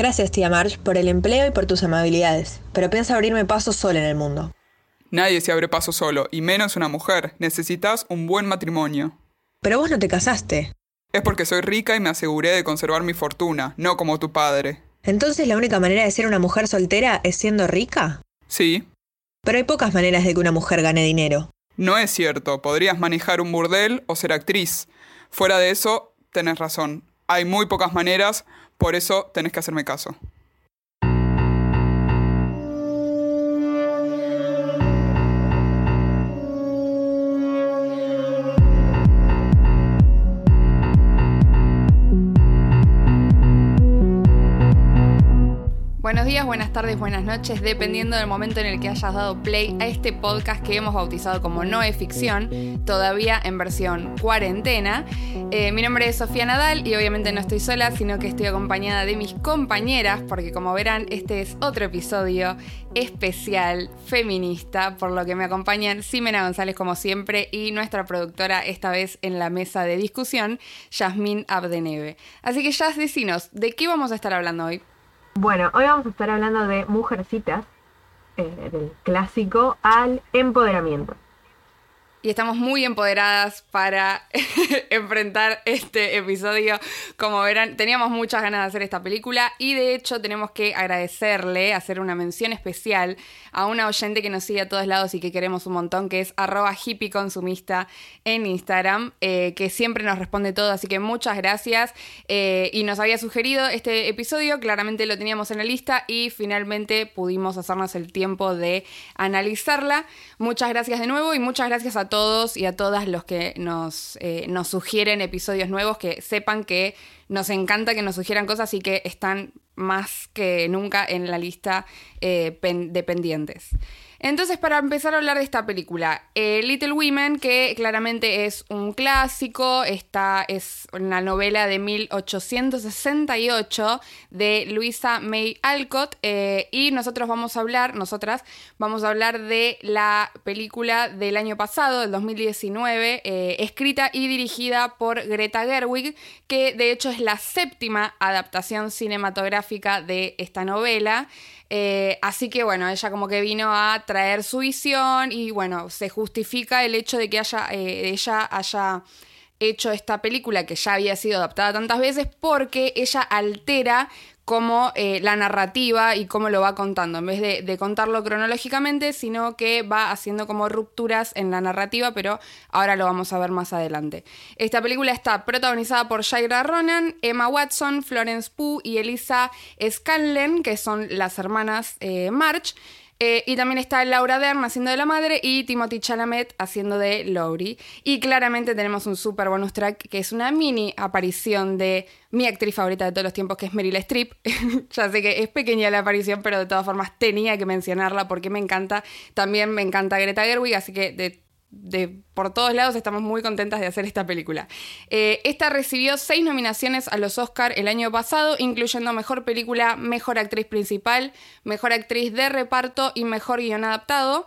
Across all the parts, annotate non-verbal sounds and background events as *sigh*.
Gracias, tía Marge, por el empleo y por tus amabilidades, pero piensa abrirme paso sola en el mundo. Nadie se abre paso solo, y menos una mujer. Necesitas un buen matrimonio. Pero vos no te casaste. Es porque soy rica y me aseguré de conservar mi fortuna, no como tu padre. Entonces la única manera de ser una mujer soltera es siendo rica? Sí. Pero hay pocas maneras de que una mujer gane dinero. No es cierto, podrías manejar un burdel o ser actriz. Fuera de eso, tenés razón. Hay muy pocas maneras, por eso tenés que hacerme caso. Buenos días, buenas tardes, buenas noches, dependiendo del momento en el que hayas dado play a este podcast que hemos bautizado como No es ficción, todavía en versión cuarentena. Eh, mi nombre es Sofía Nadal y obviamente no estoy sola, sino que estoy acompañada de mis compañeras, porque como verán, este es otro episodio especial feminista, por lo que me acompañan Simena González como siempre y nuestra productora esta vez en la mesa de discusión, Yasmín Abdeneve. Así que Yas, decinos, ¿de qué vamos a estar hablando hoy? Bueno, hoy vamos a estar hablando de Mujercitas, eh, del clásico al empoderamiento y estamos muy empoderadas para *laughs* enfrentar este episodio. Como verán, teníamos muchas ganas de hacer esta película y de hecho tenemos que agradecerle, hacer una mención especial a una oyente que nos sigue a todos lados y que queremos un montón, que es arroba hippieconsumista en Instagram, eh, que siempre nos responde todo, así que muchas gracias. Eh, y nos había sugerido este episodio, claramente lo teníamos en la lista y finalmente pudimos hacernos el tiempo de analizarla. Muchas gracias de nuevo y muchas gracias a todos y a todas los que nos, eh, nos sugieren episodios nuevos, que sepan que nos encanta que nos sugieran cosas y que están más que nunca en la lista eh, de pendientes. Entonces, para empezar a hablar de esta película, eh, Little Women, que claramente es un clásico, esta es una novela de 1868 de Luisa May Alcott, eh, y nosotros vamos a hablar, nosotras vamos a hablar de la película del año pasado, del 2019, eh, escrita y dirigida por Greta Gerwig, que de hecho es la séptima adaptación cinematográfica de esta novela. Eh, así que bueno, ella como que vino a traer su visión y bueno, se justifica el hecho de que haya, eh, ella haya hecho esta película que ya había sido adaptada tantas veces porque ella altera como eh, la narrativa y cómo lo va contando, en vez de, contarlo cronológicamente, sino que va haciendo como rupturas en la narrativa, pero ahora lo vamos a ver más adelante. Esta película está protagonizada por Shaira Ronan, Emma Watson, Florence Pugh y Elisa Scanlen, que son las hermanas eh, March. Eh, y también está Laura Dern haciendo de la madre y Timothy Chalamet haciendo de Laurie. Y claramente tenemos un super bonus track que es una mini aparición de mi actriz favorita de todos los tiempos, que es Meryl Streep. *laughs* ya sé que es pequeña la aparición, pero de todas formas tenía que mencionarla porque me encanta. También me encanta Greta Gerwig, así que de de por todos lados estamos muy contentas de hacer esta película. Eh, esta recibió seis nominaciones a los Oscar el año pasado, incluyendo Mejor Película, Mejor Actriz Principal, Mejor Actriz de Reparto y Mejor Guión Adaptado.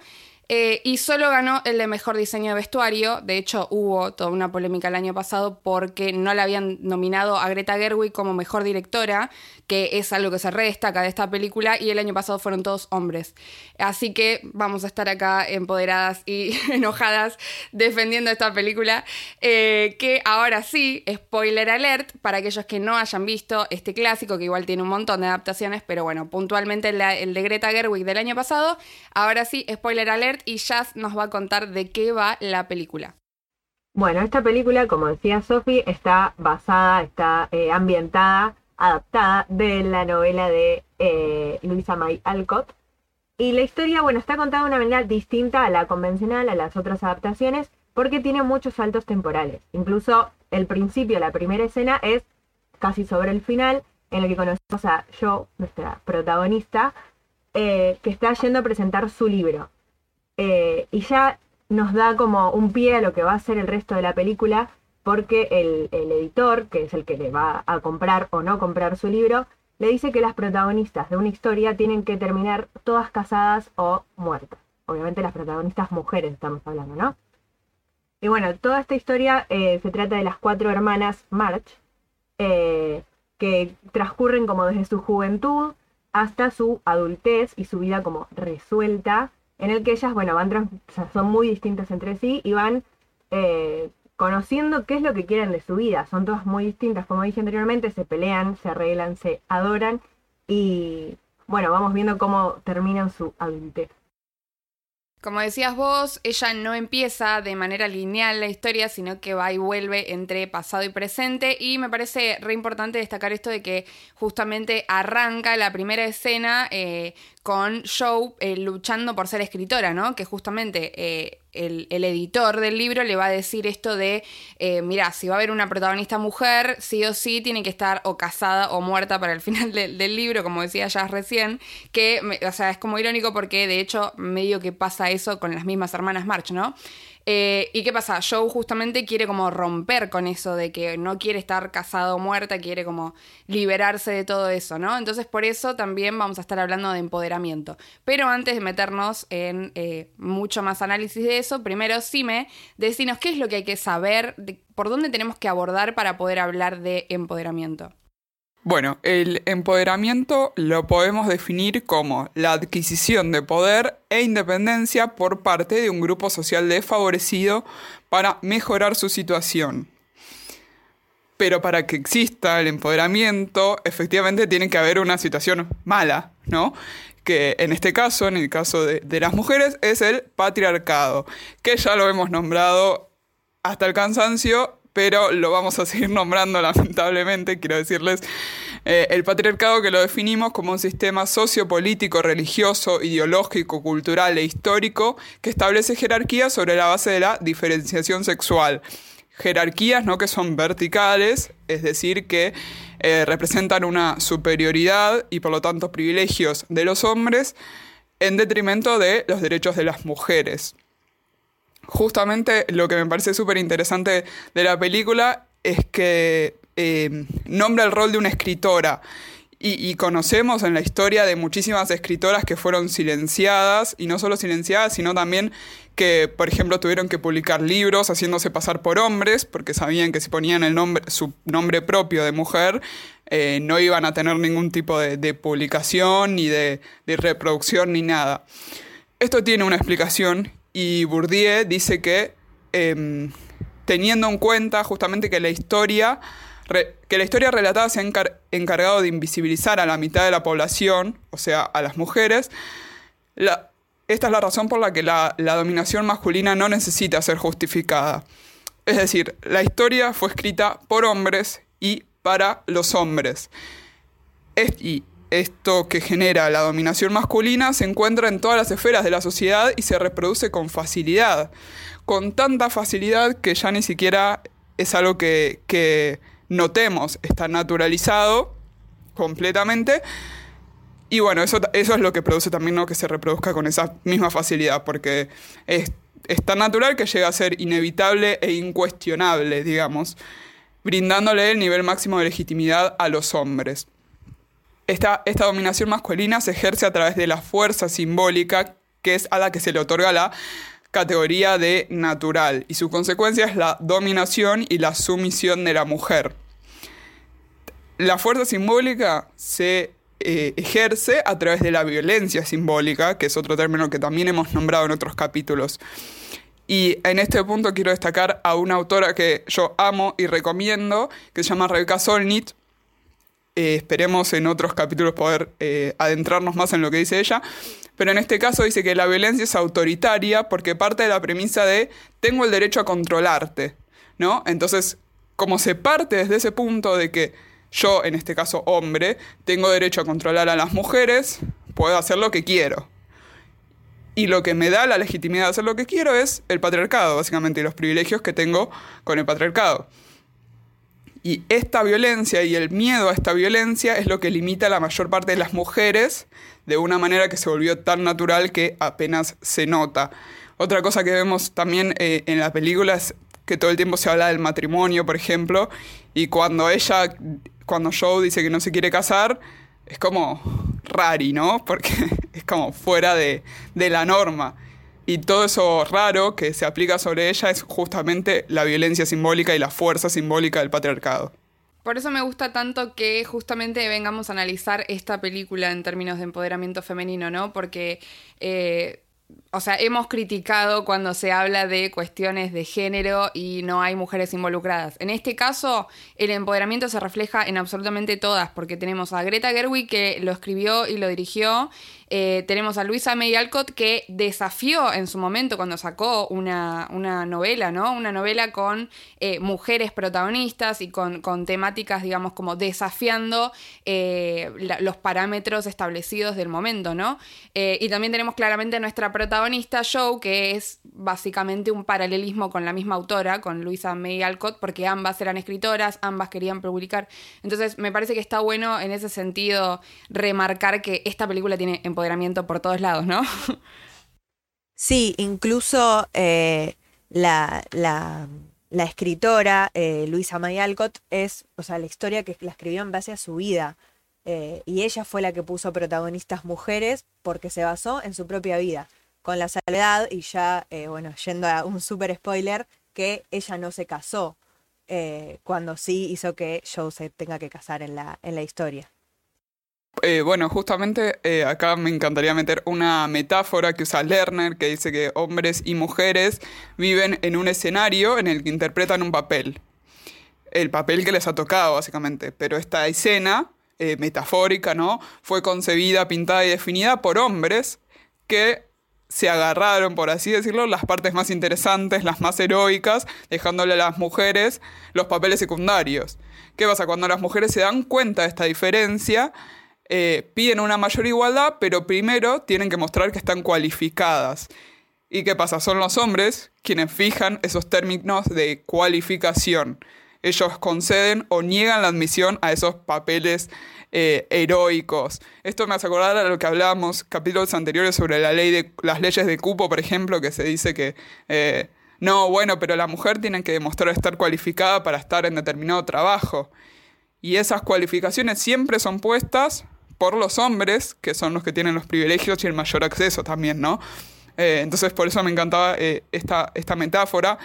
Eh, y solo ganó el de mejor diseño de vestuario. De hecho, hubo toda una polémica el año pasado porque no la habían nominado a Greta Gerwig como mejor directora, que es algo que se redestaca de esta película, y el año pasado fueron todos hombres. Así que vamos a estar acá empoderadas y *laughs* enojadas defendiendo esta película. Eh, que ahora sí, spoiler alert, para aquellos que no hayan visto este clásico, que igual tiene un montón de adaptaciones, pero bueno, puntualmente el de Greta Gerwig del año pasado. Ahora sí, spoiler alert y Jazz nos va a contar de qué va la película. Bueno, esta película, como decía Sophie, está basada, está eh, ambientada, adaptada de la novela de eh, Luisa May Alcott. Y la historia, bueno, está contada de una manera distinta a la convencional, a las otras adaptaciones, porque tiene muchos saltos temporales. Incluso el principio, la primera escena, es casi sobre el final, en el que conocemos a Jo, nuestra protagonista, eh, que está yendo a presentar su libro. Eh, y ya nos da como un pie a lo que va a ser el resto de la película, porque el, editor, que es el que le va a comprar o no comprar su libro, le dice que las protagonistas de una historia tienen que terminar todas casadas o muertas. Obviamente las protagonistas mujeres estamos hablando, ¿no? Y bueno, toda esta historia eh, se trata de las cuatro hermanas March, eh, que transcurren como desde su juventud hasta su adultez y su vida como resuelta, en el que ellas, bueno, van trans- son muy distintas entre sí y van eh, conociendo qué es lo que quieren de su vida. Son todas muy distintas, como dije anteriormente, se pelean, se arreglan, se adoran y bueno, vamos viendo cómo terminan su adultez. Como decías vos, ella no empieza de manera lineal la historia, sino que va y vuelve entre pasado y presente. Y me parece re importante destacar esto de que justamente arranca la primera escena eh, con Joe eh, luchando por ser escritora, ¿no? Que justamente eh, el, el editor del libro le va a decir esto de, eh, mira, si va a haber una protagonista mujer, sí o sí tiene que estar o casada o muerta para el *laughs* final del- del libro, como decía ya recién, que, o sea, es como irónico porque de hecho medio que pasa eso con las mismas hermanas March, ¿no? Eh, ¿Y qué pasa? Joe justamente quiere como romper con eso de que no quiere estar casada o muerta, quiere como liberarse de todo eso, ¿no? Entonces por eso también vamos a estar hablando de empoderamiento. Pero antes de meternos en eh, mucho más análisis de eso, primero Sime, decinos qué es lo que hay que saber, por dónde tenemos que abordar para poder hablar de empoderamiento. Bueno, el empoderamiento lo podemos definir como la adquisición de poder e independencia por parte de un grupo social desfavorecido para mejorar su situación. Pero para que exista el empoderamiento, efectivamente tiene que haber una situación mala, ¿no? Que en este caso, en el caso de, de las mujeres, es el patriarcado, que ya lo hemos nombrado hasta el cansancio, pero lo vamos a seguir nombrando *laughs* lamentablemente, quiero decirles, eh, el patriarcado que lo definimos como un sistema sociopolítico, religioso, ideológico, cultural e histórico que establece jerarquías sobre la base de la diferenciación sexual. Jerarquías no que son verticales, es decir, que eh, representan una superioridad y por lo tanto privilegios de los hombres en detrimento de los derechos de las mujeres justamente lo que me parece súper interesante de la película es que eh, nombra el rol de una escritora. Y, conocemos en la historia de muchísimas escritoras que fueron silenciadas, y no solo silenciadas, sino también que, por ejemplo, tuvieron que publicar libros haciéndose pasar por hombres, porque sabían que si ponían el nombre, su nombre propio de mujer, eh, no iban a tener ningún tipo de, publicación, ni de reproducción, ni nada. Esto tiene una explicación y Bourdieu dice que em, teniendo en cuenta justamente que la historia que la historia relatada se ha encar- encargado de invisibilizar a la mitad de la población, o sea, a las mujeres, esta es la razón por la que la, dominación masculina no necesita ser justificada. Es decir, la historia fue escrita por hombres y para los hombres. Es- y esto que genera la dominación masculina se encuentra en todas las esferas de la sociedad y se reproduce con facilidad. Con tanta facilidad que ya ni siquiera es algo que, notemos, está naturalizado completamente. Y bueno, eso, eso es lo que produce también ¿no? que se reproduzca con esa misma facilidad, porque es, es tan natural que llega a ser inevitable e incuestionable, digamos, brindándole el nivel máximo de legitimidad a los hombres. Esta, esta dominación masculina se ejerce a través de la fuerza simbólica, que es a la que se le otorga la categoría de natural, y su consecuencia es la dominación y la sumisión de la mujer. La fuerza simbólica se eh, ejerce a través de la violencia simbólica, que es otro término que también hemos nombrado en otros capítulos. Y en este punto quiero destacar a una autora que yo amo y recomiendo, que se llama Rebecca Solnit. Eh, esperemos en otros capítulos poder eh, adentrarnos más en lo que dice ella. Pero en este caso dice que la violencia es autoritaria porque parte de la premisa de tengo el derecho a controlarte, ¿no? Entonces, como se parte desde ese punto de que yo, en este caso hombre, tengo derecho a controlar a las mujeres, puedo hacer lo que quiero. Y lo que me da la legitimidad de hacer lo que quiero es el patriarcado, básicamente, y los privilegios que tengo con el patriarcado. Y esta violencia y el miedo a esta violencia es lo que limita a la mayor parte de las mujeres de una manera que se volvió tan natural que apenas se nota. Otra cosa que vemos también eh, en la película es que todo el tiempo se habla del matrimonio, por ejemplo, y cuando ella, cuando Joe dice que no se quiere casar, es como rari, ¿no? Porque *laughs* es como fuera de, de la norma. Y todo eso raro que se aplica sobre ella es justamente la violencia simbólica y la fuerza simbólica del patriarcado. Por eso me gusta tanto que justamente vengamos a analizar esta película en términos de empoderamiento femenino, ¿no? Porque eh, o sea, hemos criticado cuando se habla de cuestiones de género y no hay mujeres involucradas. En este caso, el empoderamiento se refleja en absolutamente todas, porque tenemos a Greta Gerwig que lo escribió y lo dirigió, eh, tenemos a Luisa May Alcott que desafió en su momento cuando sacó una, novela, ¿no? Una novela con eh, mujeres protagonistas y con, temáticas, digamos, como desafiando eh, los parámetros establecidos del momento, ¿no? y también tenemos claramente a nuestra protagonista Joe, que es básicamente un paralelismo con la misma autora, con Luisa May Alcott, porque ambas eran escritoras, ambas querían publicar. Entonces, me parece que está bueno en ese sentido remarcar que esta película tiene por todos lados, ¿no? *laughs* Sí, incluso eh, la, escritora eh, Luisa May Alcott es, o sea, la historia que la escribió en base a su vida. Eh, y ella fue la que puso protagonistas mujeres porque se basó en su propia vida con la soledad y ya, eh, bueno, yendo a un super spoiler, que ella no se casó cuando sí hizo que Joe se tenga que casar en la, en la historia. Eh, bueno, justamente acá me encantaría meter una metáfora que usa Lerner, que dice que hombres y mujeres viven en un escenario en el que interpretan un papel. El papel que les ha tocado, básicamente. Pero esta escena, metafórica, ¿no? Fue concebida, pintada y definida por hombres que se agarraron, por así decirlo, las partes más interesantes, las más heroicas, dejándole a las mujeres los papeles secundarios. ¿Qué pasa? Cuando las mujeres se dan cuenta de esta diferencia, eh, piden una mayor igualdad, pero primero tienen que mostrar que están cualificadas. ¿Y qué pasa? Son los hombres quienes fijan esos términos de cualificación. Ellos conceden o niegan la admisión a esos papeles eh, heroicos. Esto me hace acordar a lo que hablábamos capítulos anteriores sobre la ley de las leyes de cupo, por ejemplo, que se dice que eh, no, bueno, pero la mujer tiene que demostrar estar cualificada para estar en determinado trabajo. Y esas cualificaciones siempre son puestas por los hombres, que son los que tienen los privilegios y el mayor acceso también, ¿no? Eh, entonces por eso me encantaba esta, esta metáfora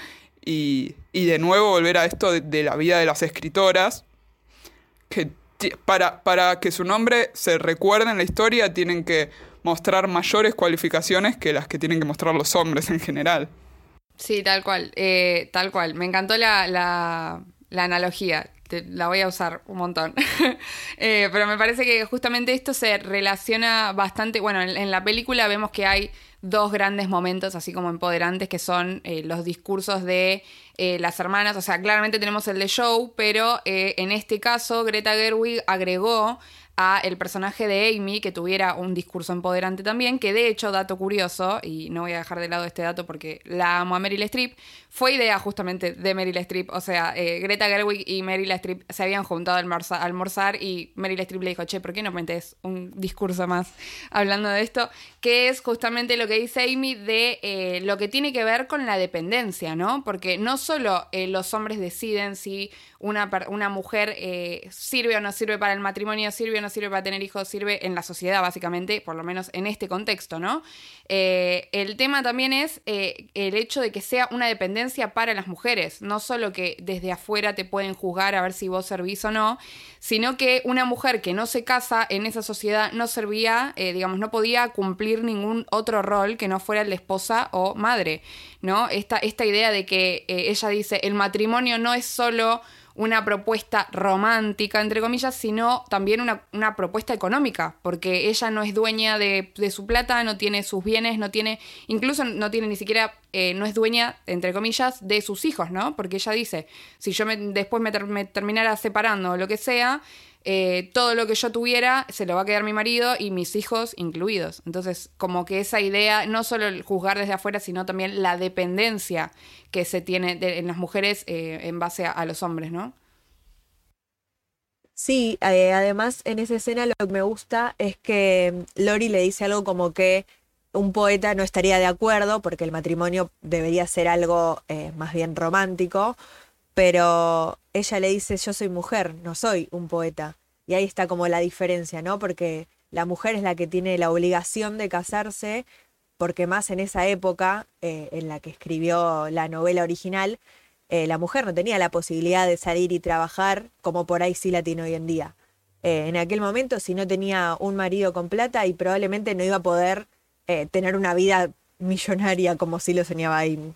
y, de nuevo volver a esto de la vida de las escritoras, que para, para que su nombre se recuerde en la historia, tienen que mostrar mayores cualificaciones que las que tienen que mostrar los hombres en general. Sí, tal cual, eh, tal cual. Me encantó la, la analogía la voy a usar un montón. *laughs* Eh, pero me parece que justamente esto se relaciona bastante. Bueno, en, la película vemos que hay dos grandes momentos, así como empoderantes, que son eh, los discursos de eh, las hermanas. O sea, claramente tenemos el de Joe, pero en este caso Greta Gerwig agregó a el personaje de Amy que tuviera un discurso empoderante también, que de hecho, dato curioso, y no voy a dejar de lado este dato porque la amo a Meryl Streep, fue idea justamente de Meryl Streep, o sea, eh, Greta Gerwig y Meryl Streep se habían juntado a almorzar, y Meryl Streep le dijo, che, ¿por qué no metes un discurso más hablando de esto? Que es justamente lo que dice Amy de eh, lo que tiene que ver con la dependencia, ¿no? Porque no solo eh, los hombres deciden si una, una mujer sirve o no sirve para el matrimonio, sirve o no sirve para tener hijos, sirve en la sociedad, básicamente, por lo menos en este contexto, ¿no? Eh, el tema también es eh, el hecho de que sea una dependencia para las mujeres, no solo que desde afuera te pueden juzgar a ver si vos servís o no, sino que una mujer que no se casa en esa sociedad no servía, eh, digamos, no podía cumplir ningún otro rol que no fuera el de esposa o madre, ¿no? Esta, esta idea de que ella dice, el matrimonio no es solo una propuesta romántica, entre comillas, sino también una, propuesta económica, porque ella no es dueña de, su plata, no tiene sus bienes, no tiene, incluso no tiene ni siquiera, eh, no es dueña, entre comillas, de sus hijos, ¿no? Porque ella dice, si yo me, después me, me terminara separando o lo que sea, eh, todo lo que yo tuviera se lo va a quedar mi marido y mis hijos incluidos. Entonces, como que esa idea, no solo el juzgar desde afuera, sino también la dependencia que se tiene en las mujeres eh, en base a, los hombres, ¿no? Sí, eh, además en esa escena lo que me gusta es que Lori le dice algo como que un poeta no estaría de acuerdo porque el matrimonio debería ser algo más bien romántico, pero ella le dice, yo soy mujer, no soy un poeta. Y ahí está como la diferencia, ¿no? Porque la mujer es la que tiene la obligación de casarse, porque más en esa época eh, en la que escribió la novela original, eh, la mujer no tenía la posibilidad de salir y trabajar como por ahí sí la tiene hoy en día. Eh, en aquel momento, si no tenía un marido con plata y probablemente no iba a poder tener una vida millonaria como sí lo soñaba Amy.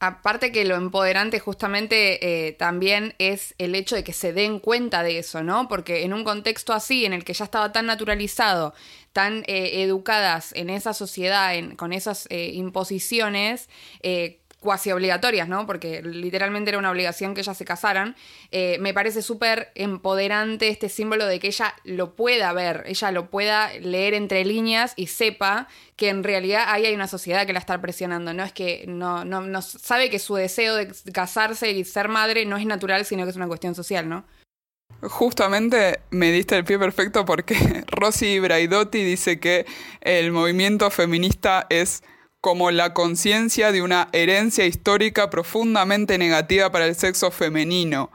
Aparte que lo empoderante justamente eh, también es el hecho de que se den cuenta de eso, ¿no? Porque en un contexto así, en el que ya estaba tan naturalizado, tan eh, educadas en esa sociedad, en, con esas eh, imposiciones, eh, cuasi obligatorias, ¿no? Porque literalmente era una obligación que ellas se casaran. Eh, me parece súper empoderante este símbolo de que ella lo pueda ver, ella lo pueda leer entre líneas y sepa que en realidad ahí hay una sociedad que la está presionando. No es que no, no, sabe que su deseo de casarse y ser madre no es natural, sino que es una cuestión social, ¿no? Justamente me diste el pie perfecto porque *laughs* Rosy Braidotti dice que el movimiento feminista es como la conciencia de una herencia histórica profundamente negativa para el sexo femenino.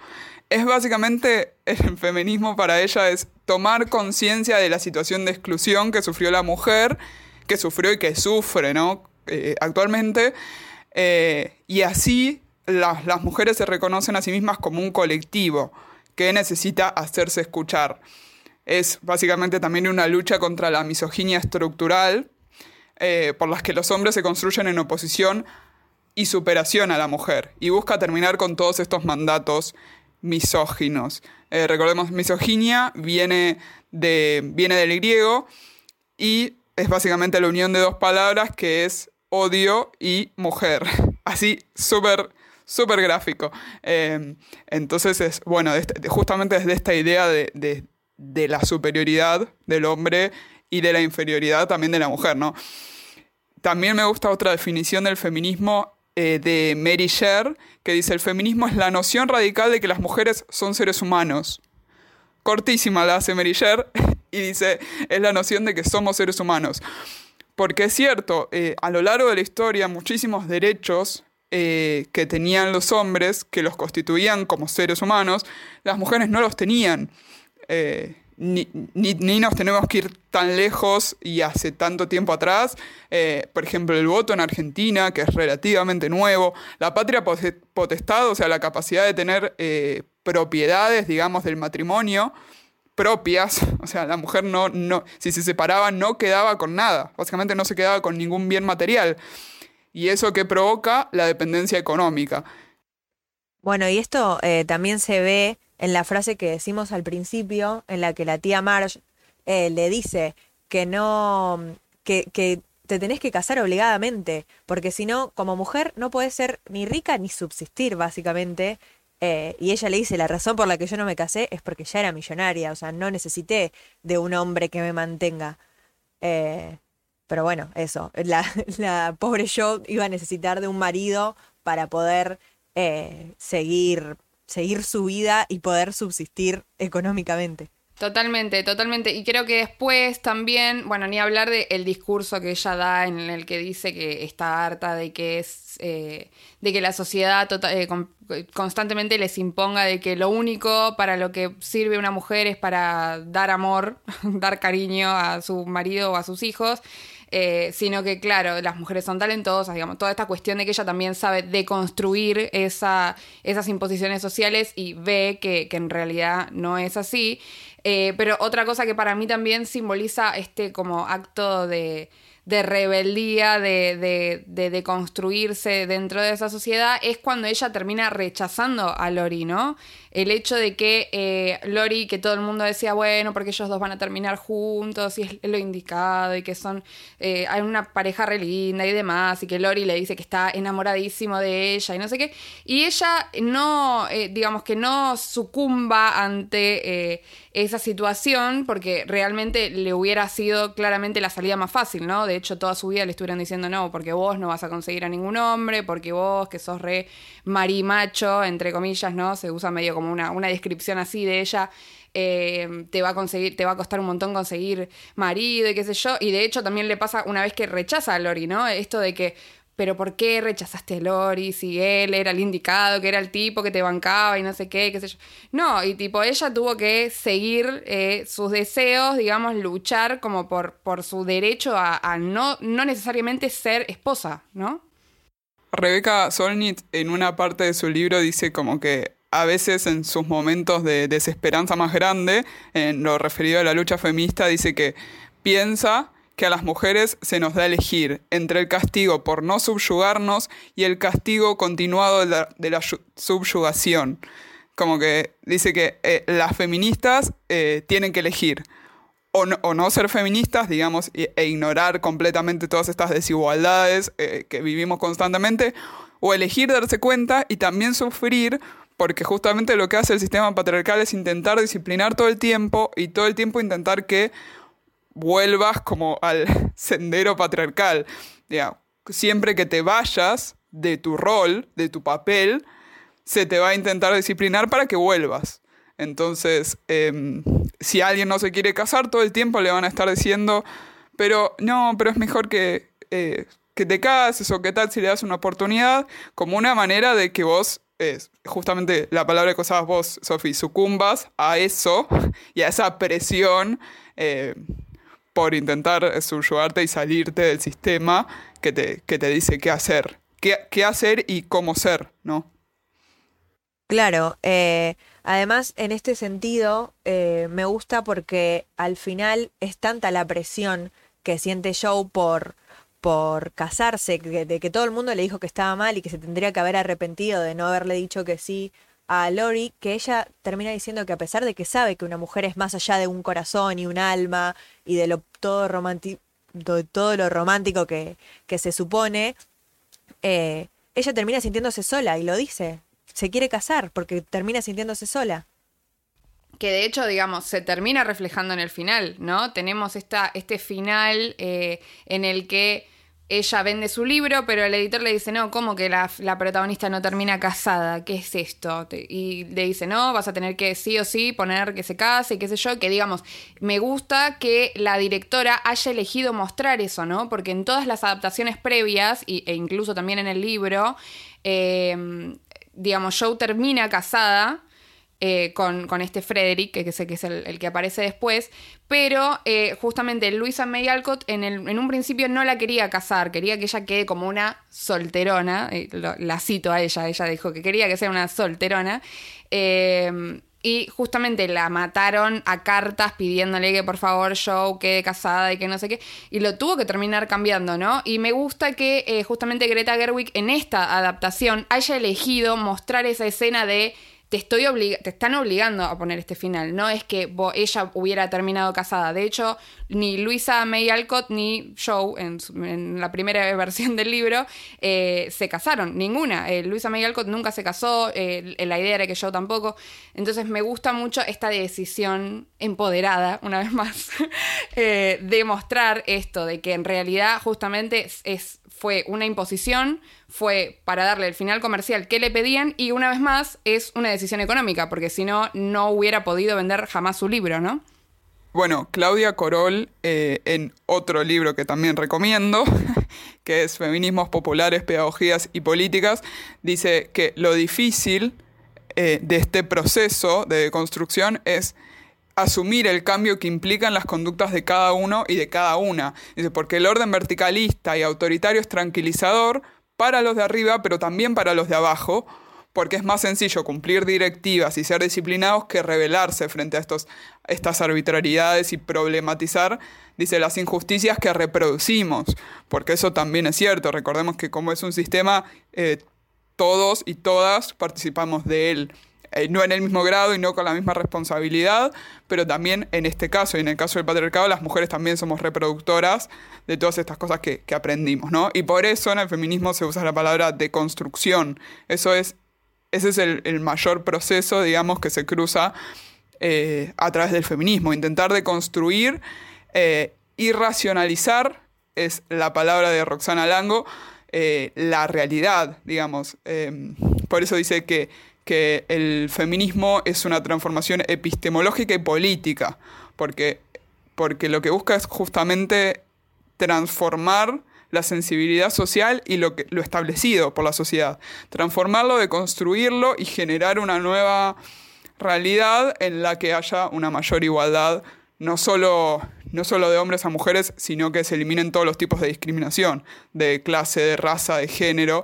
Es básicamente *laughs* el feminismo para ella es tomar conciencia de la situación de exclusión que sufrió la mujer, que sufrió y que sufre, ¿no? Eh, actualmente. Eh, y así las, las mujeres se reconocen a sí mismas como un colectivo que necesita hacerse escuchar. Es básicamente también una lucha contra la misoginia estructural eh, por las que los hombres se construyen en oposición y superación a la mujer y busca terminar con todos estos mandatos misóginos. Eh, recordemos, misoginia viene, de, viene del griego y es básicamente la unión de dos palabras que es odio y mujer. *laughs* Así, súper gráfico. Eh, entonces es, bueno, este, justamente desde esta idea de, de, de, la superioridad del hombre y de la inferioridad también de la mujer, ¿no? También me gusta otra definición del feminismo eh, de Mary Sher, que dice, el feminismo es la noción radical de que las mujeres son seres humanos. Cortísima la hace Mary Sher *laughs* y dice, es la noción de que somos seres humanos. Porque es cierto, eh, a lo largo de la historia muchísimos derechos eh, que tenían los hombres, que los constituían como seres humanos, las mujeres no los tenían. Ni, ni, nos tenemos que ir tan lejos y hace tanto tiempo atrás. Eh, por ejemplo, el voto en Argentina, que es relativamente nuevo. La patria potestad, o sea, la capacidad de tener eh, propiedades, digamos, del matrimonio propias, *laughs* o sea, la mujer no, no, si se separaba no quedaba con nada, básicamente no se quedaba con ningún bien material y eso que provoca la dependencia económica. Bueno, y esto eh, también se ve en la frase que decimos al principio, en la que la tía Marge eh, le dice que no, que, que, te tenés que casar obligadamente, porque si no, como mujer no puedes ser ni rica ni subsistir, básicamente. Eh, y ella le dice, la razón por la que yo no me casé es porque ya era millonaria, o sea, no necesité de un hombre que me mantenga. Eh, pero bueno, eso, la, *laughs* pobre yo iba a necesitar de un marido para poder seguir, seguir su vida y poder subsistir económicamente. Totalmente, totalmente. Y creo que después también, bueno, ni hablar del el discurso que ella da en el que dice que está harta de que es eh, de que la sociedad tota-, eh, con, constantemente les imponga de que lo único para lo que sirve una mujer es para dar amor, *laughs* dar cariño a su marido o a sus hijos. Eh, sino que, claro, las mujeres son talentosas, digamos, toda esta cuestión de que ella también sabe deconstruir esa, esas imposiciones sociales y ve que, en realidad no es así. Eh, pero otra cosa que para mí también simboliza este como acto de, de rebeldía, de, de, de, construirse dentro de esa sociedad, es cuando ella termina rechazando a Lori, ¿no? El hecho de que eh, Lori, que todo el mundo decía, bueno, porque ellos dos van a terminar juntos y es lo indicado y que son, eh, hay una pareja re linda y demás, y que Lori le dice que está enamoradísimo de ella y no sé qué, y ella no, eh, digamos que no sucumba ante esa situación porque realmente le hubiera sido claramente la salida más fácil, ¿no? Hecho, toda su vida le estuvieran diciendo, no, porque vos no vas a conseguir a ningún hombre, porque vos que sos re marimacho, entre comillas, ¿no? Se usa medio como una, una descripción así de ella. Eh, te va a conseguir, te va a costar un montón conseguir marido y qué sé yo. Y de hecho también le pasa una vez que rechaza a Lori, ¿no? Esto de que, pero ¿por qué rechazaste a Lori? Si él era el indicado, que era el tipo que te bancaba y no sé qué, qué sé yo. No, y tipo, ella tuvo que seguir eh, sus deseos, digamos, luchar como por, por su derecho a, no, no necesariamente ser esposa, ¿no? Rebeca Solnit en una parte de su libro dice como que a veces en sus momentos de desesperanza más grande, en lo referido a la lucha feminista, dice que piensa que a las mujeres se nos da elegir entre el castigo por no subyugarnos y el castigo continuado de la, subyugación. Como que dice que eh, las feministas eh, tienen que elegir o no, ser feministas, digamos, e, ignorar completamente todas estas desigualdades eh, que vivimos constantemente, o elegir darse cuenta y también sufrir porque justamente lo que hace el sistema patriarcal es intentar disciplinar todo el tiempo y todo el tiempo intentar que vuelvas como al *laughs* sendero patriarcal. siempre que te vayas de tu rol, de tu papel, se te va a intentar disciplinar para que vuelvas. Entonces, em, si alguien no se quiere casar, todo el tiempo le van a estar diciendo, pero no, pero es mejor que, eh, que te cases o qué tal si le das una oportunidad, como una manera de que vos, justamente la palabra que usabas vos, Sofi, sucumbas a eso *laughs* y a esa presión. Por intentar subyugarte y salirte del sistema que te, que te dice qué hacer, qué, qué, hacer y cómo ser, ¿no? Claro, eh, además en este sentido eh, me gusta porque al final es tanta la presión que siente Joe por, por casarse, de que todo el mundo le dijo que estaba mal y que se tendría que haber arrepentido de no haberle dicho que sí a Lori, que ella termina diciendo que a pesar de que sabe que una mujer es más allá de un corazón y un alma y de todo todo lo romántico que, que se supone, eh, ella termina sintiéndose sola y lo dice. Se quiere casar porque termina sintiéndose sola. Que de hecho, digamos, se termina reflejando en el final, ¿no? Tenemos esta, este final eh, en el que ella vende su libro, pero el editor le dice, no, ¿cómo que la, protagonista no termina casada? ¿Qué es esto? Y le dice, no, vas a tener que sí o sí poner que se case y qué sé yo, que digamos, me gusta que la directora haya elegido mostrar eso, ¿no? Porque en todas las adaptaciones previas, e incluso también en el libro, eh, digamos, Joe termina casada eh, con, este Frederick, que, sé que es el, que aparece después, pero eh, justamente Luisa May Alcott en, en, un principio no la quería casar, quería que ella quede como una solterona, eh, la cito a ella, ella dijo que quería que sea una solterona, y justamente la mataron a cartas pidiéndole que por favor Joe quede casada y que no sé qué. Y lo tuvo que terminar cambiando, ¿no? Y me gusta que justamente Greta Gerwig en esta adaptación haya elegido mostrar esa escena de te, estoy te están obligando a poner este final. No es que ella hubiera terminado casada. De hecho, ni Luisa May Alcott ni Joe, en, la primera *laughs* versión del libro, eh, se casaron. Ninguna. Eh, Luisa May Alcott nunca se casó. Eh, la idea era que Joe tampoco. Entonces me gusta mucho esta decisión empoderada, una vez más, *laughs* de mostrar esto, de que en realidad justamente es fue una imposición, fue para darle el final comercial que le pedían y una vez más es una decisión económica, porque si no, no hubiera podido vender jamás su libro, ¿no? Bueno, Claudia Corol, eh, en otro libro que también recomiendo, *laughs* que es Feminismos Populares, Pedagogías y Políticas, dice que lo difícil eh, de este proceso de construcción es asumir el cambio que implican las conductas de cada uno y de cada una. Dice, porque el orden verticalista y autoritario es tranquilizador para los de arriba, pero también para los de abajo, porque es más sencillo cumplir directivas y ser disciplinados que rebelarse frente a estos, estas arbitrariedades y problematizar, dice, las injusticias que reproducimos, porque eso también es cierto. Recordemos que como es un sistema, eh, todos y todas participamos de él. Eh, no en el mismo grado y no con la misma responsabilidad, pero también en este caso y en el caso del patriarcado, las mujeres también somos reproductoras de todas estas cosas que, aprendimos, ¿no? Y por eso en el feminismo se usa la palabra deconstrucción. Eso es, ese es el, mayor proceso, digamos, que se cruza eh, a través del feminismo, intentar deconstruir eh, y racionalizar, es la palabra de Roxana Lango, la realidad, digamos. por eso dice que que el feminismo es una transformación epistemológica y política, porque, porque lo que busca es justamente transformar la sensibilidad social y lo, que, lo establecido por la sociedad, transformarlo, deconstruirlo y generar una nueva realidad en la que haya una mayor igualdad, no solo, no solo de hombres a mujeres, sino que se eliminen todos los tipos de discriminación, de clase, de raza, de género,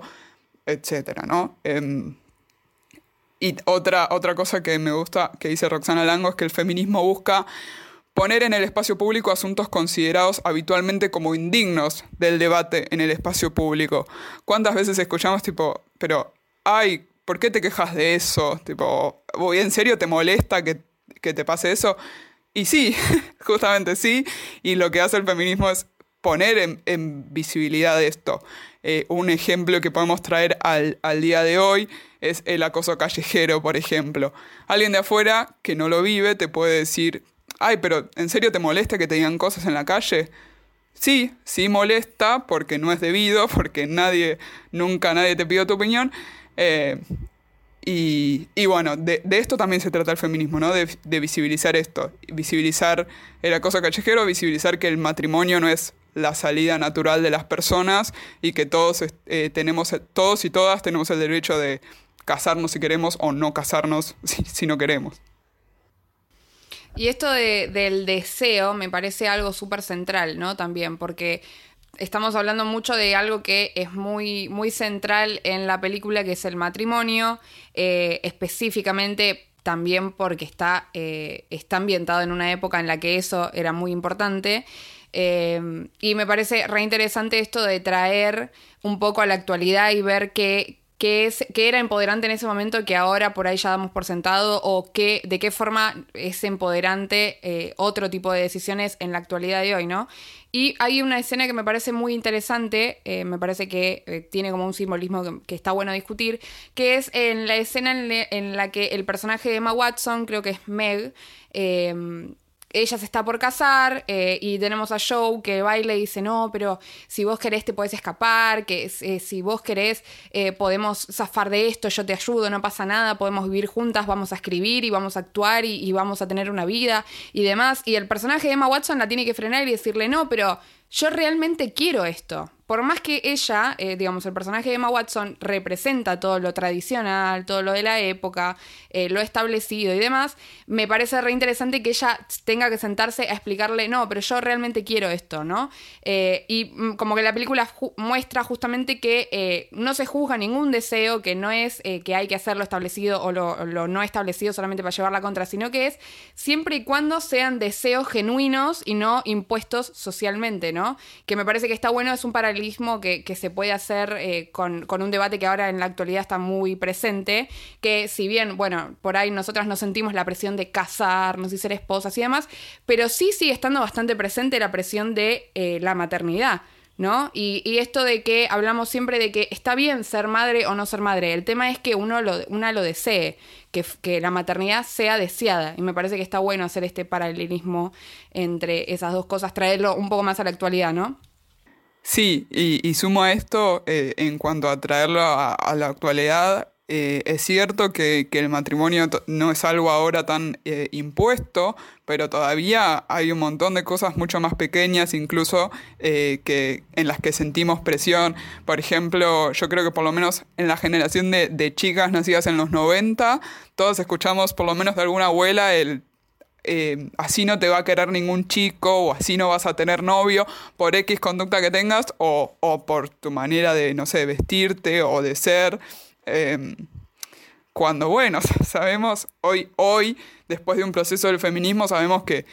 etcétera, ¿no? Em, y otra, otra cosa que me gusta que dice Roxana Lango es que el feminismo busca poner en el espacio público asuntos considerados habitualmente como indignos del debate en el espacio público. ¿Cuántas veces escuchamos tipo, pero, ay, ¿por qué te quejas de eso? Tipo, ¿en serio te molesta que, te pase eso? Y sí, *laughs* justamente sí, y lo que hace el feminismo es poner en, visibilidad esto. Eh, un ejemplo que podemos traer al, al día de hoy es el acoso callejero, por ejemplo. Alguien de afuera que no lo vive te puede decir, ay, pero ¿en serio te molesta que te digan cosas en la calle? Sí, sí molesta porque no es debido, *laughs* porque nadie, nunca nadie te pidió tu opinión. Eh, y, bueno, de, esto también se trata el feminismo, ¿no? De, visibilizar esto, visibilizar el acoso callejero, visibilizar que el matrimonio no es la salida natural de las personas y que todos eh, tenemos, todos y todas tenemos el derecho de casarnos si queremos o no casarnos *laughs* si no queremos. Y esto del deseo me parece algo súper central, ¿no? También, porque estamos hablando mucho de algo que es muy, muy central en la película, que es el matrimonio, eh, específicamente también porque está, eh, está ambientado en una época en la que eso era muy importante. Eh, y me parece reinteresante esto de traer un poco a la actualidad y ver qué, qué, es, era empoderante en ese momento que ahora por ahí ya damos por sentado o qué, de qué forma es empoderante eh, otro tipo de decisiones en la actualidad de hoy, ¿no? Y hay una escena que me parece muy interesante, eh, me parece que eh, tiene como un simbolismo que, está bueno discutir, que es en la escena en, la que el personaje de Emma Watson, creo que es Meg, ella se está por casar eh, y tenemos a Joe que baila y dice, no, pero si vos querés te podés escapar, que eh, si vos querés eh, podemos zafar de esto, yo te ayudo, no pasa nada, podemos vivir juntas, vamos a escribir y vamos a actuar y, y vamos a tener una vida y demás. Y el personaje de Emma Watson la tiene que frenar y decirle, no, pero yo realmente quiero esto por más que ella, eh, digamos, el personaje de Emma Watson representa todo lo tradicional, todo lo de la época, eh, lo establecido y demás, me parece re interesante que ella tenga que sentarse a explicarle, no, pero yo realmente quiero esto, ¿no? Eh, y mm, como que la película muestra justamente que no se juzga ningún deseo, que no es que hay que hacerlo establecido o lo, lo, no establecido solamente para llevarla contra, sino que es siempre y cuando sean deseos genuinos y no impuestos socialmente, ¿no? Que me parece que está bueno, es un paralelismo que, se puede hacer eh, con, un debate que ahora en la actualidad está muy presente, que si bien, bueno, por ahí nosotras no sentimos la presión de casarnos y ser esposas y demás, pero sí sigue estando bastante presente la presión de eh, la maternidad. ¿No? Y, esto de que hablamos siempre de que está bien ser madre o no ser madre. El tema es que uno lo, una lo desee, que, la maternidad sea deseada. Y me parece que está bueno hacer este paralelismo entre esas dos cosas, traerlo un poco más a la actualidad, ¿no? Sí, y, sumo a esto, eh, en cuanto a traerlo a, la actualidad, eh, es cierto que, el matrimonio no es algo ahora tan eh, impuesto, pero todavía hay un montón de cosas mucho más pequeñas, incluso que, en las que sentimos presión. Por ejemplo, yo creo que por lo menos en la generación de, de chicas nacidas en los 90, todos escuchamos por lo menos de alguna abuela el eh, así no te va a querer ningún chico o así no vas a tener novio por X conducta que tengas o, por tu manera de, no sé, vestirte o de ser. Em, cuando, bueno, *laughs* sabemos, hoy, hoy, después de un proceso del feminismo, sabemos que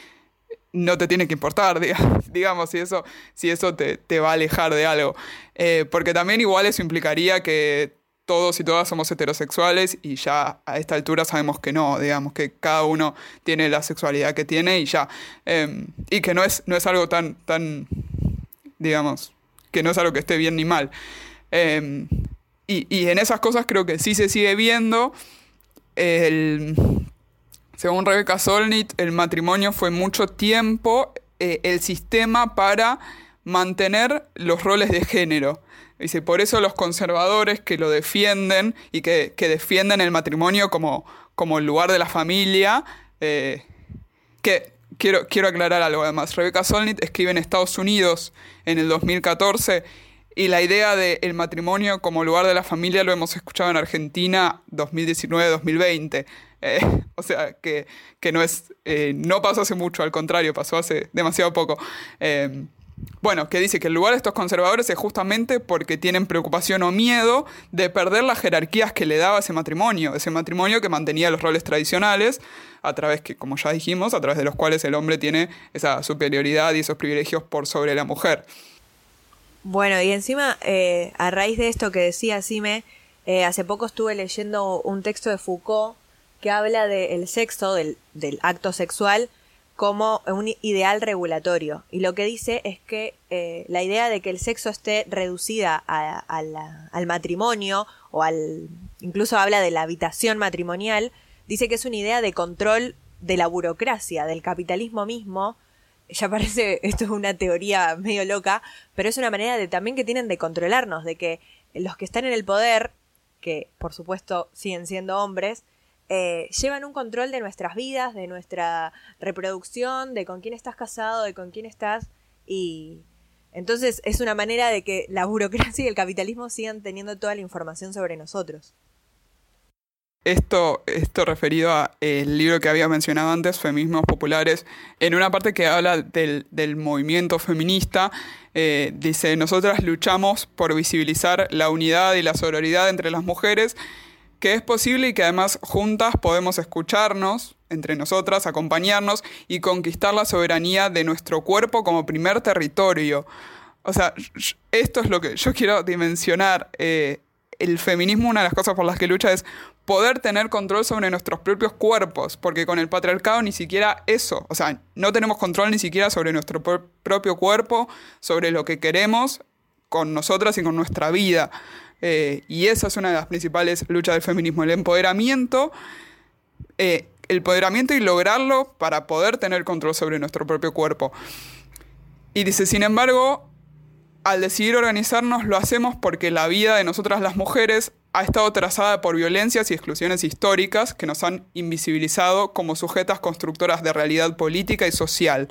no te tiene que importar, *laughs* digamos, si eso, si eso te, va a alejar de algo. Eh, porque también igual eso implicaría que todos y todas somos heterosexuales y ya a esta altura sabemos que no, digamos que cada uno tiene la sexualidad que tiene y ya. Em, y que no es, no es algo tan, tan, digamos, que no es algo que esté bien ni mal. Em, y, en esas cosas creo que sí se sigue viendo. Según Rebecca Solnit, el matrimonio fue mucho tiempo eh, el sistema para mantener los roles de género. Dice, por eso los conservadores que lo defienden y que, defienden el matrimonio como, como el lugar de la familia, eh, que quiero, quiero aclarar algo además. Rebecca Solnit escribe en Estados Unidos en el 2014 y la idea del matrimonio como lugar de la familia lo hemos escuchado en Argentina 2019-2020. Eh, *laughs* o sea, que, no, es, eh, no pasó hace mucho, al contrario, pasó hace demasiado poco. bueno, que dice que el lugar de estos conservadores es justamente porque tienen preocupación o miedo de perder las jerarquías que le daba ese matrimonio, ese matrimonio que mantenía los roles tradicionales, a través que, como ya dijimos, a través de los cuales el hombre tiene esa superioridad y esos privilegios por sobre la mujer. Bueno, y encima, eh, a raíz de esto que decía Sime, eh, hace poco estuve leyendo un texto de Foucault que habla del sexo, del, del acto sexual, como un ideal regulatorio. Y lo que dice es que eh, la idea de que el sexo esté reducida al matrimonio o al... incluso habla de la habitación matrimonial, dice que es una idea de control de la burocracia, del capitalismo mismo. Ya parece, *laughs* esto es una teoría medio loca, pero es una manera de también que tienen de controlarnos, de que los que están en el poder, que por supuesto siguen siendo hombres, eh, llevan un control de nuestras vidas, de nuestra reproducción, de con quién estás casado, de con quién estás. Y entonces es una manera de que la burocracia y el capitalismo sigan teniendo toda la información sobre nosotros. Esto, esto referido al libro que había mencionado antes, Feminismos Populares, en una parte que habla del, movimiento feminista, eh, dice, nosotras luchamos por visibilizar la unidad y la sororidad entre las mujeres que es posible y que además juntas podemos escucharnos entre nosotras, acompañarnos y conquistar la soberanía de nuestro cuerpo como primer territorio. O sea, esto es lo que yo quiero dimensionar. Eh, el feminismo, una de las cosas por las que lucha es poder tener control sobre nuestros propios cuerpos, porque con el patriarcado ni siquiera eso, o sea, no tenemos control ni siquiera sobre nuestro propio cuerpo, sobre lo que queremos con nosotras y con nuestra vida. Eh, y esa es una de las principales luchas del feminismo, el empoderamiento, eh, el empoderamiento y lograrlo para poder tener control sobre nuestro propio cuerpo. Y dice, sin embargo, al decidir organizarnos lo hacemos porque la vida de nosotras las mujeres ha estado trazada por violencias y exclusiones históricas que nos han invisibilizado como sujetas constructoras de realidad política y social.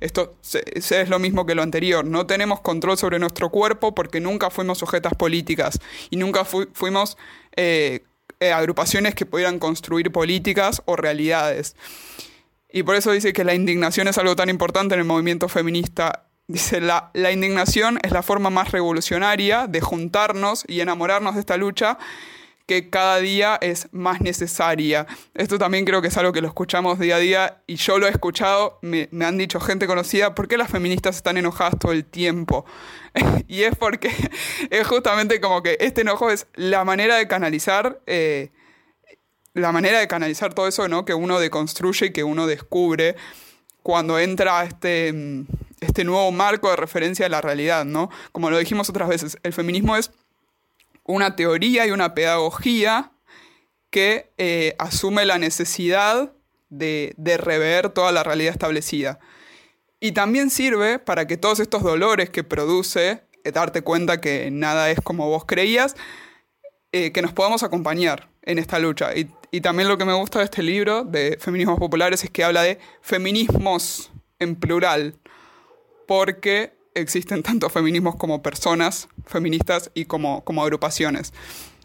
Esto es lo mismo que lo anterior. No tenemos control sobre nuestro cuerpo porque nunca fuimos sujetas políticas y nunca fuimos eh, eh, agrupaciones que pudieran construir políticas o realidades. Y por eso dice que la indignación es algo tan importante en el movimiento feminista. Dice, la, indignación es la forma más revolucionaria de juntarnos y enamorarnos de esta lucha que cada día es más necesaria. Esto también creo que es algo que lo escuchamos día a día y yo lo he escuchado, me, han dicho gente conocida, ¿por qué las feministas están enojadas todo el tiempo? *laughs* y es porque es justamente como que este enojo es la manera de canalizar, eh, la manera de canalizar todo eso ¿no? que uno deconstruye y que uno descubre cuando entra este, este nuevo marco de referencia de la realidad, ¿no? Como lo dijimos otras veces, el feminismo es una teoría y una pedagogía que eh, asume la necesidad de, rever toda la realidad establecida. Y también sirve para que todos estos dolores que produce, eh, darte cuenta que nada es como vos creías, eh, que nos podamos acompañar en esta lucha. Y, también lo que me gusta de este libro de Feminismos Populares es que habla de feminismos en plural, porque existen tanto feminismos como personas feministas y como, como agrupaciones.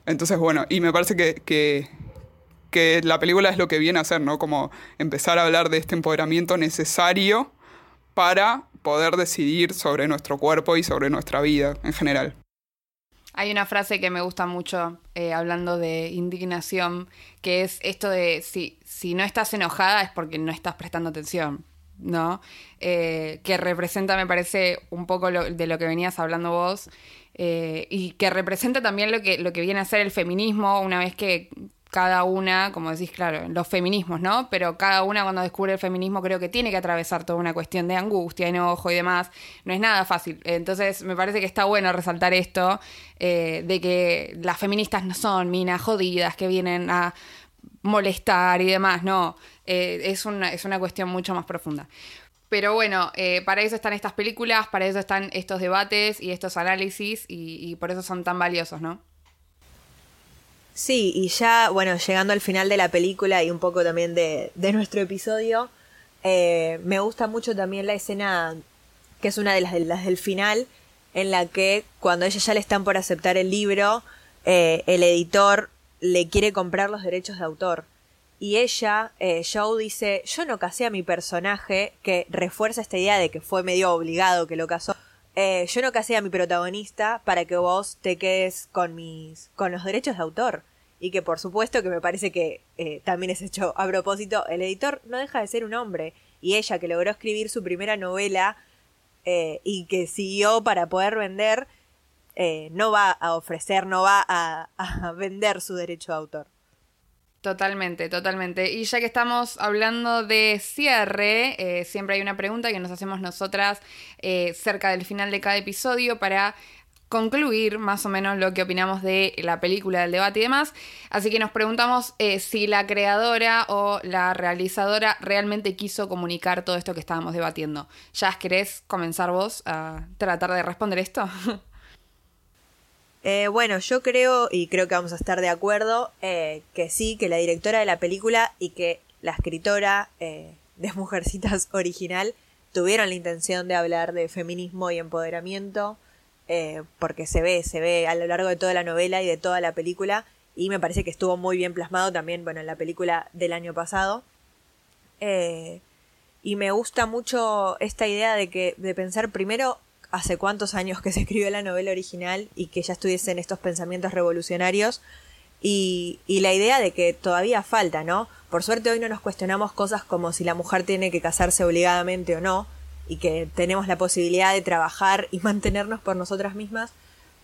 Entonces, bueno, y me parece que, que, que, la película es lo que viene a hacer, ¿no? Como empezar a hablar de este empoderamiento necesario para poder decidir sobre nuestro cuerpo y sobre nuestra vida en general. Hay una frase que me gusta mucho eh, hablando de indignación, que es esto de si, si no estás enojada es porque no estás prestando atención. ¿no? Eh, que representa, me parece, un poco de lo que venías hablando vos, eh, y que representa también lo que, lo que viene a ser el feminismo una vez que cada una, como decís, claro, los feminismos, ¿no? Pero cada una cuando descubre el feminismo creo que tiene que atravesar toda una cuestión de angustia, enojo y demás. No es nada fácil. Entonces me parece que está bueno resaltar esto, eh, de que las feministas no son minas jodidas que vienen a molestar y demás, no. Eh, es, una, es una cuestión mucho más profunda. Pero bueno, eh, para eso están estas películas, para eso están estos debates y estos análisis y, por eso son tan valiosos, ¿no? Sí, y ya, bueno, llegando al final de la película y un poco también de, nuestro episodio, eh, me gusta mucho también la escena, que es una de las, de del final, en la que cuando ellas ya le están por aceptar el libro, el editor le quiere comprar los derechos de autor y ella, eh, Joe, dice, yo no casé a mi personaje, que refuerza esta idea de que fue medio obligado que lo casó. Eh, yo no casé a mi protagonista para que vos te quedes con mis, con los derechos de autor. Y que por supuesto que me parece que eh, también es hecho a propósito, el editor no deja de ser un hombre. Y ella que logró escribir su primera novela eh, y que siguió para poder vender, eh, no va a ofrecer, no va a, a vender su derecho de autor. Totalmente, totalmente. Y ya que estamos hablando de cierre, siempre hay una pregunta que nos hacemos nosotras cerca del final de cada episodio para concluir más o menos lo que opinamos de la película, del debate y demás. Así que nos preguntamos eh, si la creadora o la realizadora realmente quiso comunicar todo esto que estábamos debatiendo. ¿Ya querés comenzar vos a tratar de responder esto? *laughs* Eh, bueno, yo creo, y creo que vamos a estar de acuerdo, eh, que sí, que la directora de la película y que la escritora eh, de Mujercitas *laughs* original tuvieron la intención de hablar de feminismo y empoderamiento, eh, porque se ve, se ve a lo largo de toda la novela y de toda la película, y me parece que estuvo muy bien plasmado también, bueno, en la película del año pasado. Eh, y me gusta mucho esta idea de que, de pensar primero hace cuántos años que se escribió la novela original y que ya estuviesen estos pensamientos revolucionarios y, y, la idea de que todavía falta, ¿no? Por suerte hoy no nos cuestionamos cosas como si la mujer tiene que casarse obligadamente o no y que tenemos la posibilidad de trabajar y *laughs* mantenernos por nosotras mismas,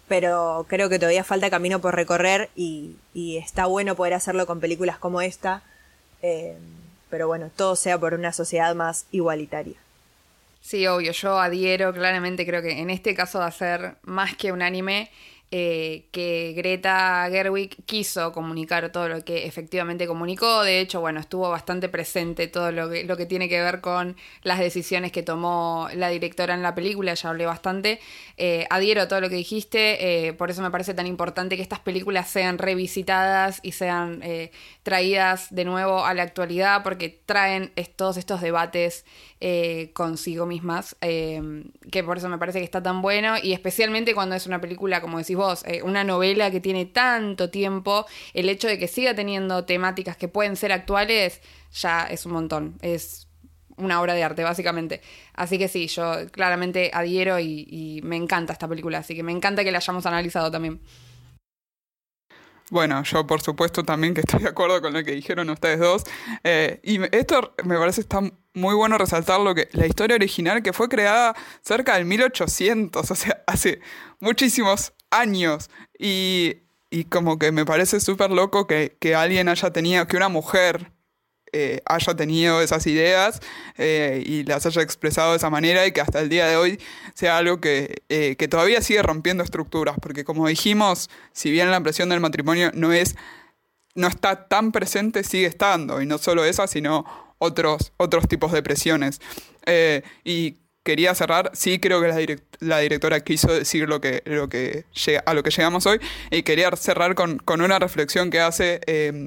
pero creo que todavía falta camino por recorrer y, está bueno poder hacerlo con películas como esta, eh, pero bueno, todo sea por una sociedad más igualitaria. Sí, obvio, yo adhiero claramente, creo que en este caso a ser más que un anime. Eh, que Greta Gerwig quiso comunicar todo lo que efectivamente comunicó. De hecho, bueno, estuvo bastante presente todo lo que, lo que tiene que ver con las decisiones que tomó la directora en la película, ya hablé bastante. Eh, adhiero a todo lo que dijiste, eh, por eso me parece tan importante que estas películas sean revisitadas y sean traídas de nuevo a la actualidad, porque traen todos estos debates consigo mismas, que por eso me parece que está tan bueno, y especialmente cuando es una película, como decís vos, eh, una novela que tiene tanto tiempo, el hecho de que siga teniendo temáticas que pueden ser actuales, ya es un montón, es una obra de arte, básicamente. Así que sí, yo claramente adhiero y, me encanta esta película, así que me encanta que la hayamos analizado también. Bueno, yo por supuesto también que estoy de acuerdo con lo que dijeron ustedes dos. Eh, y esto me parece está muy bueno resaltar lo que la historia original que fue creada cerca del 1800, o sea, hace muchísimos años. Y, y como que me parece súper loco que, que alguien haya tenido, que una mujer eh, haya tenido esas ideas eh, y las haya expresado de esa manera y que hasta el día de hoy sea algo que, eh, que, todavía sigue rompiendo estructuras, porque como dijimos, si bien la presión del matrimonio no es no está tan presente, sigue estando, y no solo esa, sino otros, otros tipos de presiones. y quería cerrar, sí creo que la, direct la, directora quiso decir lo que, lo que llega, a lo que llegamos hoy, y quería cerrar con, con una reflexión que hace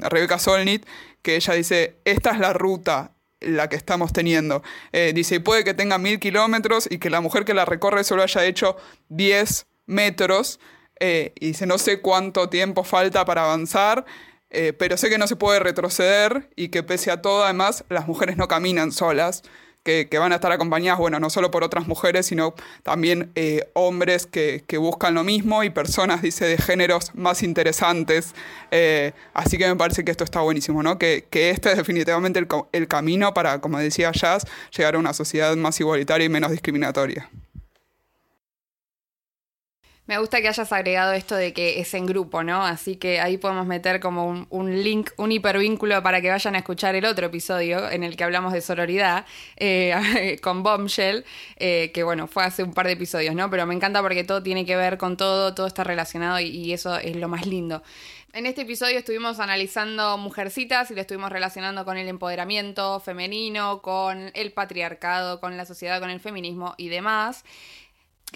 Rebeca Solnit, que ella dice, esta es la ruta la que estamos teniendo. Eh, dice, puede que tenga mil kilómetros y que la mujer que la recorre solo haya hecho 10 metros. Eh, y dice, no sé cuánto tiempo falta para avanzar, eh, pero sé que no se puede retroceder y que pese a todo, además, las mujeres no caminan solas que, van a estar acompañadas, bueno, no solo por otras mujeres, sino también eh, hombres que, que, buscan lo mismo y personas, dice, de géneros más interesantes. Eh, así que me parece que esto está buenísimo, ¿no? Que, que este es definitivamente el, el camino para, como decía Jazz, llegar a una sociedad más igualitaria y menos discriminatoria. Me gusta que hayas agregado esto de que es en grupo, ¿no? Así que ahí podemos meter como un, link, un hipervínculo para que vayan a escuchar el otro episodio en el que hablamos de sororidad eh, *laughs* con Bombshell, eh, que bueno, fue hace un par de episodios, ¿no? Pero me encanta porque todo tiene que ver con todo, todo está relacionado y, y eso es lo más lindo. En este episodio estuvimos analizando mujercitas y lo estuvimos relacionando con el empoderamiento femenino, con el patriarcado, con la sociedad, con el feminismo y demás.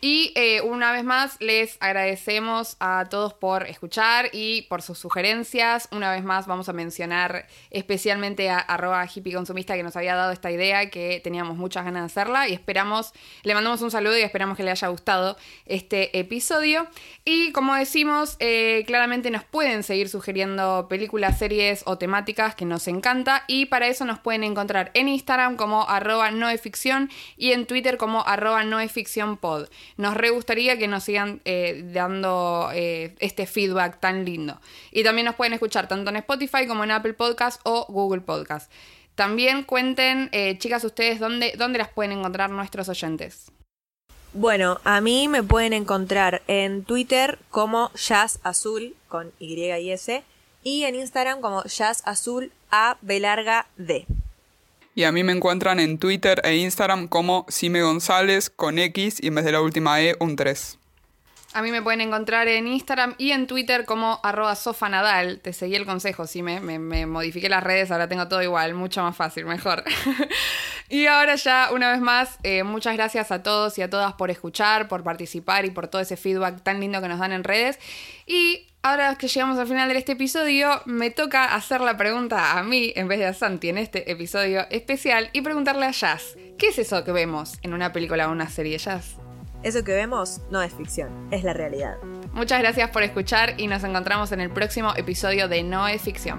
Y eh, una vez más les agradecemos a todos por escuchar y por sus sugerencias. Una vez más vamos a mencionar especialmente a arroba hippie que nos había dado esta idea, que teníamos muchas ganas de hacerla y esperamos, le mandamos un saludo y esperamos que le haya gustado este episodio. Y como decimos, eh, claramente nos pueden seguir sugiriendo películas, series o temáticas que nos encanta y para eso nos pueden encontrar en Instagram como arroba noeficción y en Twitter como arroba noeficciónpod. Nos re gustaría que nos sigan eh, dando eh, este feedback tan lindo. Y también nos pueden escuchar tanto en Spotify como en Apple Podcast o Google Podcast. También cuenten, eh, chicas, ustedes dónde, dónde las pueden encontrar nuestros oyentes. Bueno, a mí me pueden encontrar en Twitter como Jazz Azul con Y y S y en Instagram como Jazz Azul A B larga D. Y a mí me encuentran en Twitter e Instagram como Sime González con X y en vez de la última E un 3. A mí me pueden encontrar en Instagram y en Twitter como arroba sofanadal. Te seguí el consejo, sí, me, me, me modifiqué las redes, ahora tengo todo igual, mucho más fácil, mejor. *laughs* y ahora ya, una vez más, eh, muchas gracias a todos y a todas por escuchar, por participar y por todo ese feedback tan lindo que nos dan en redes. Y ahora que llegamos al final de este episodio, me toca hacer la pregunta a mí en vez de a Santi en este episodio especial y preguntarle a Jazz, ¿qué es eso que vemos en una película o una serie, Jazz? Eso que vemos no es ficción, es la realidad. Muchas gracias por escuchar y nos encontramos en el próximo episodio de No es ficción.